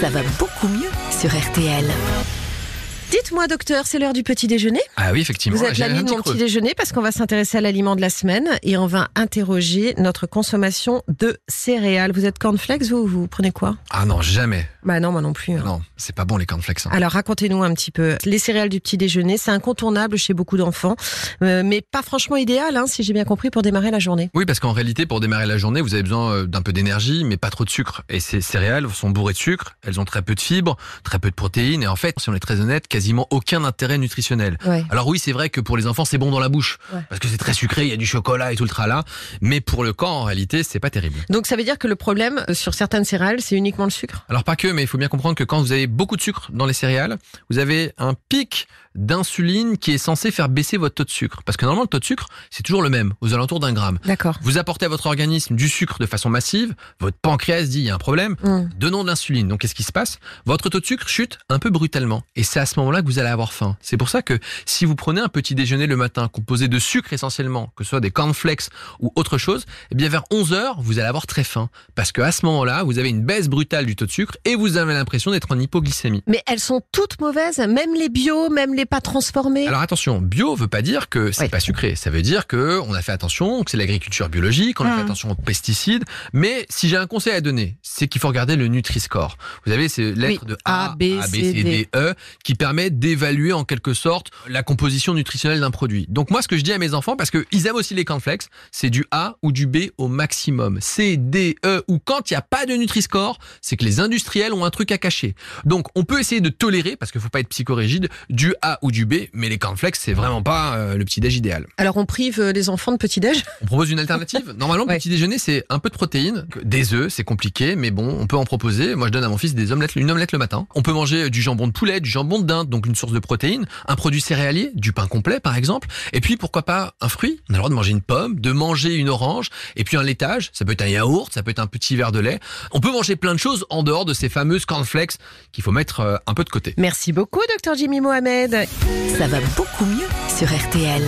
Ça va beaucoup mieux sur RTL. Dites-moi, docteur, c'est l'heure du petit déjeuner? Ah oui, effectivement. Vous êtes l'ami de petit mon petit déjeuner parce qu'on va s'intéresser à l'aliment de la semaine et on va interroger notre consommation de céréales. Vous êtes cornflakes, vous Vous prenez quoi? Ah non, jamais. Bah non, moi non plus. hein. Non, c'est pas bon les cornflakes. hein. Alors racontez-nous un petit peu. Les céréales du petit déjeuner, c'est incontournable chez beaucoup d'enfants, euh, mais pas franchement idéal, hein, si j'ai bien compris, pour démarrer la journée. Oui, parce qu'en réalité, pour démarrer la journée, vous avez besoin euh, d'un peu d'énergie, mais pas trop de sucre. Et ces céréales sont bourrées de sucre, elles ont très peu de fibres, très peu de protéines, et en fait, si on est très honnête, quasiment aucun intérêt nutritionnel. Ouais. Alors oui, c'est vrai que pour les enfants, c'est bon dans la bouche, Ouais. parce que c'est très sucré, il y a du chocolat et tout le tralala, mais pour le corps, en réalité, c'est pas terrible. Donc ça veut dire que le problème euh, sur certaines céréales, c'est uniquement le sucre? Alors pas que, mais il faut bien comprendre que quand vous avez beaucoup de sucre dans les céréales, vous avez un pic d'insuline qui est censé faire baisser votre taux de sucre. Parce que normalement, le taux de sucre, c'est toujours le même, aux alentours d'un gramme. D'accord. Vous apportez à votre organisme du sucre de façon massive, votre pancréas dit il y a un problème, Hum. donnons de l'insuline. Donc qu'est-ce qui se passe? Votre taux de sucre chute un peu brutalement. Et c'est à ce moment-là que vous allez avoir faim. C'est pour ça que si vous prenez un petit déjeuner le matin composé de sucre essentiellement, que ce soit des cornflakes ou autre chose, eh bien vers 11 heures, vous allez avoir très faim. Parce que à ce moment-là, vous avez une baisse brutale du taux de sucre et vous avez l'impression d'être en hypoglycémie. Mais elles sont toutes mauvaises, même les bio, même les pas transformés. Alors attention, bio veut pas dire que c'est Oui. pas sucré. Ça veut dire que on a fait attention, que c'est l'agriculture biologique, on a fait Mhm. attention aux pesticides. Mais si j'ai un conseil à donner, c'est qu'il faut regarder le Nutri-Score. Vous avez ces lettres Oui. de A, A, B, C, D. E qui permet d'évaluer en quelque sorte la composition nutritionnelle d'un produit. Donc moi, ce que je dis à mes enfants, parce qu'ils aiment aussi les cornflakes, c'est du A ou du B au maximum. C, D, E ou quand il n'y a pas de Nutri-Score, c'est que les industriels ont un truc à cacher. Donc on peut essayer de tolérer, parce qu'il faut pas être psychorigide, du A ou du B, mais les cornflakes, c'est vraiment pas euh, le petit déj idéal. Alors on prive euh, les enfants de petit déj. On propose une alternative? Normalement, Ouais. petit déjeuner, c'est un peu de protéines, des œufs, c'est compliqué, mais bon, on peut en proposer. Moi, je donne à mon fils des omelettes, une omelette le matin. On peut manger du jambon de poulet, du jambon de dinde, donc une source de protéines, un produit céréalier, du pain complet, par exemple. Et puis, pourquoi pas un fruit? On a le droit de manger une pomme, de manger une orange, et puis un laitage. Ça peut être un yaourt, ça peut être un petit verre de lait. On peut manger plein de choses en dehors de ces fameuses cornflakes qu'il faut mettre euh, un peu de côté. Merci beaucoup, docteur Jimmy Mohamed. Ça va beaucoup mieux sur RTL.